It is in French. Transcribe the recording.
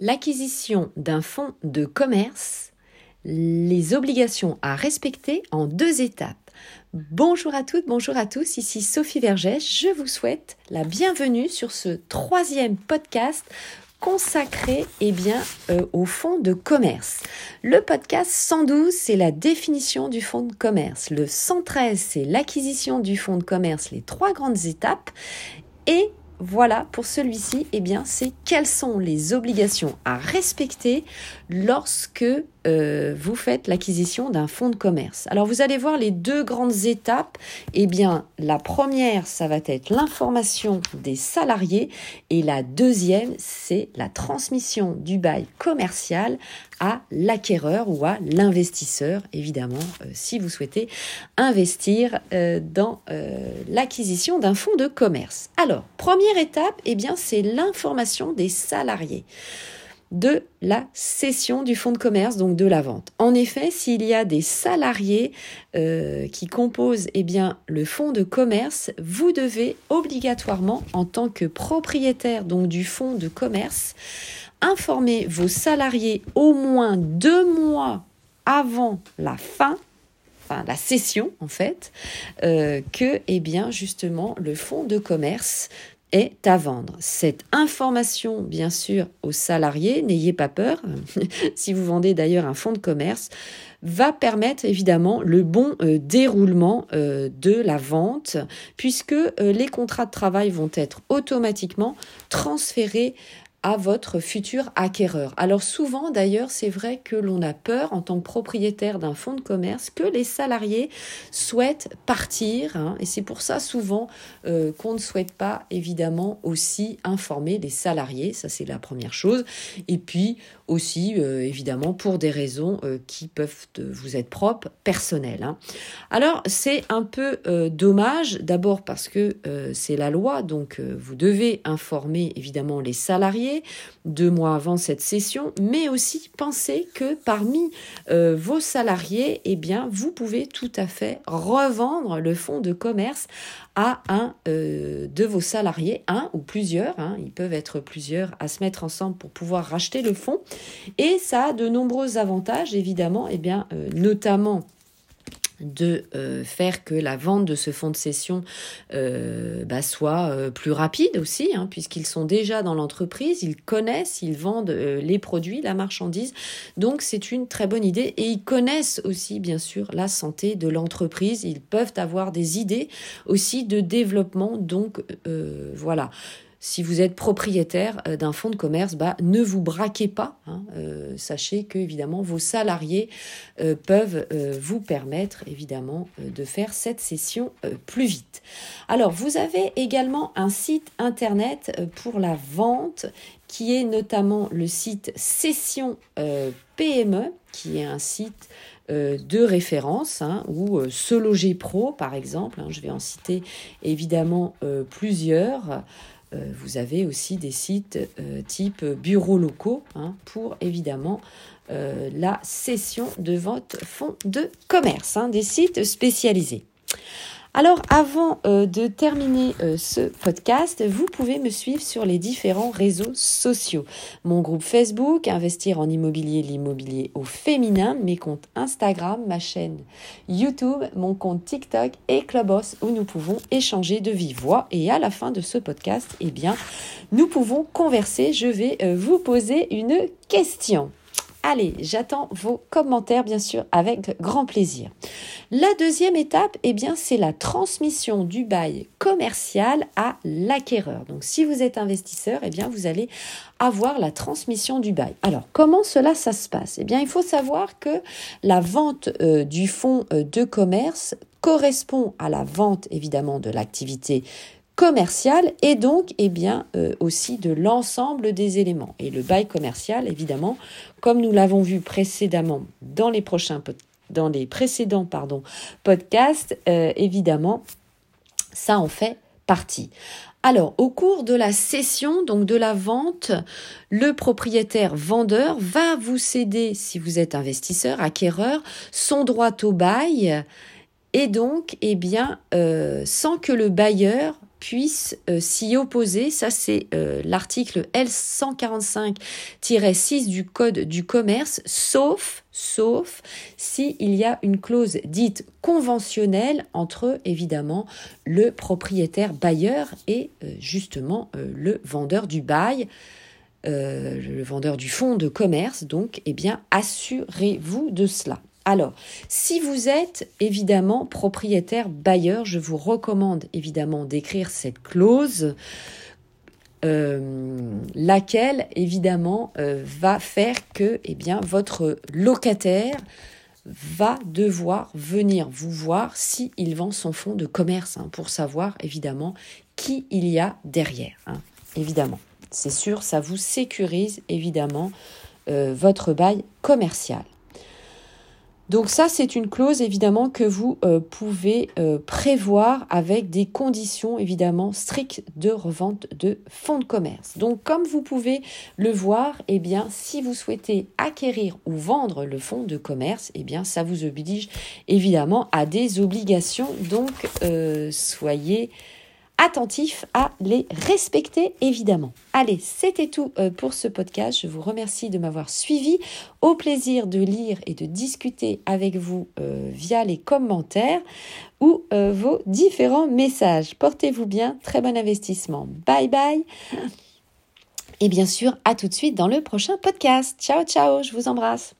l'acquisition d'un fonds de commerce, les obligations à respecter en deux étapes. Bonjour à toutes, bonjour à tous, ici Sophie Vergès, je vous souhaite la bienvenue sur ce troisième podcast consacré eh euh, au fonds de commerce. Le podcast 112, c'est la définition du fonds de commerce. Le 113, c'est l'acquisition du fonds de commerce, les trois grandes étapes. Et voilà, pour celui-ci, eh bien, c'est quelles sont les obligations à respecter lorsque euh, vous faites l'acquisition d'un fonds de commerce. Alors vous allez voir les deux grandes étapes. Eh bien, la première, ça va être l'information des salariés et la deuxième, c'est la transmission du bail commercial à l'acquéreur ou à l'investisseur, évidemment, euh, si vous souhaitez investir euh, dans l'acquisition d'un fonds de commerce. Alors, première étape, eh bien, c'est l'information des salariés de la cession du fonds de commerce, donc de la vente. En effet, s'il y a des salariés euh, qui composent eh bien, le fonds de commerce, vous devez obligatoirement, en tant que propriétaire donc, du fonds de commerce, informer vos salariés au moins deux mois avant la fin enfin la cession en fait, euh, que eh bien justement le fonds de commerce est à vendre. Cette information, bien sûr, aux salariés, n'ayez pas peur, si vous vendez d'ailleurs un fonds de commerce, va permettre évidemment le bon euh, déroulement euh, de la vente, puisque les contrats de travail vont être automatiquement transférés à votre futur acquéreur. Alors souvent d'ailleurs c'est vrai que l'on a peur en tant que propriétaire d'un fonds de commerce que les salariés souhaitent partir hein, et c'est pour ça souvent euh, qu'on ne souhaite pas évidemment aussi informer les salariés, ça c'est la première chose. Et puis aussi euh, évidemment pour des raisons euh, qui peuvent vous être propres, personnelles. Hein. Alors c'est un peu dommage d'abord parce que c'est la loi donc vous devez informer évidemment les salariés deux mois avant cette session, mais aussi pensez que parmi euh, vos salariés, eh bien, vous pouvez tout à fait revendre le fonds de commerce à un euh, de vos salariés, un ou plusieurs, hein. ils peuvent être plusieurs à se mettre ensemble pour pouvoir racheter le fonds, et ça a de nombreux avantages, évidemment, eh bien, euh, notamment de euh, faire que la vente de ce fonds de cession euh, bah, soit euh, plus rapide aussi, hein, puisqu'ils sont déjà dans l'entreprise, ils connaissent, ils vendent les produits, la marchandise, donc c'est une très bonne idée. Et ils connaissent aussi bien sûr la santé de l'entreprise, ils peuvent avoir des idées aussi de développement, donc voilà si vous êtes propriétaire euh, d'un fonds de commerce, bah, ne vous braquez pas. Hein. Euh, sachez que évidemment vos salariés euh, peuvent vous permettre évidemment de faire cette session plus vite. Alors vous avez également un site internet pour la vente qui est notamment le site Session PME, qui est un site de référence, hein, ou Se Loger Pro par exemple, hein. je vais en citer évidemment plusieurs. Euh, vous avez aussi des sites euh, type bureaux locaux hein, pour évidemment euh, la cession de votre fonds de commerce, hein, des sites spécialisés. Alors avant euh, de terminer euh, ce podcast, vous pouvez me suivre sur les différents réseaux sociaux. Mon groupe Facebook, Investir en immobilier, l'immobilier au féminin, mes comptes Instagram, ma chaîne YouTube, mon compte TikTok et Clubhouse où nous pouvons échanger de vive voix. Et à la fin de ce podcast, eh bien, nous pouvons converser. Je vais euh, vous poser une question. Allez, j'attends vos commentaires bien sûr avec grand plaisir. La deuxième étape, eh c'est la transmission du bail commercial à l'acquéreur. Donc, si vous êtes investisseur, eh bien, vous allez avoir la transmission du bail. Alors, comment cela se passe? Eh bien, il faut savoir que la vente euh, du fonds euh, de commerce correspond à la vente évidemment de l'activité commercial et donc eh bien euh, aussi de l'ensemble des éléments et le bail commercial évidemment comme nous l'avons vu précédemment dans les prochains dans les précédents podcasts euh, évidemment ça en fait partie. Alors, au cours de la cession, donc de la vente, le propriétaire vendeur va vous céder, si vous êtes investisseur, acquéreur, son droit au bail et donc, eh bien, euh, sans que le bailleur puisse euh, s'y opposer. Ça, c'est euh, l'article L145-6 du Code du commerce, sauf, sauf s'il y a une clause dite conventionnelle entre, évidemment, le propriétaire bailleur et euh, justement le vendeur du bail. le vendeur du fonds de commerce, donc, eh bien, assurez-vous de cela. Alors, si vous êtes évidemment propriétaire bailleur, je vous recommande évidemment d'écrire cette clause. Euh, laquelle évidemment euh, va faire que eh bien, votre locataire va devoir venir vous voir s'il vend son fonds de commerce hein, pour savoir évidemment qui il y a derrière. Hein, évidemment, c'est sûr, ça vous sécurise évidemment euh, votre bail commercial. Donc ça, c'est une clause évidemment que vous euh, pouvez euh, prévoir avec des conditions évidemment strictes de revente de fonds de commerce. Donc comme vous pouvez le voir, eh bien si vous souhaitez acquérir ou vendre le fonds de commerce, eh bien ça vous oblige évidemment à des obligations. Donc euh, soyez attentif à les respecter évidemment. Allez, c'était tout euh, pour ce podcast. Je vous remercie de m'avoir suivi. Au plaisir de lire et de discuter avec vous euh, via les commentaires ou euh, vos différents messages. Portez-vous bien, très bon investissement. Bye bye. Et bien sûr, à tout de suite dans le prochain podcast. Ciao, ciao, je vous embrasse.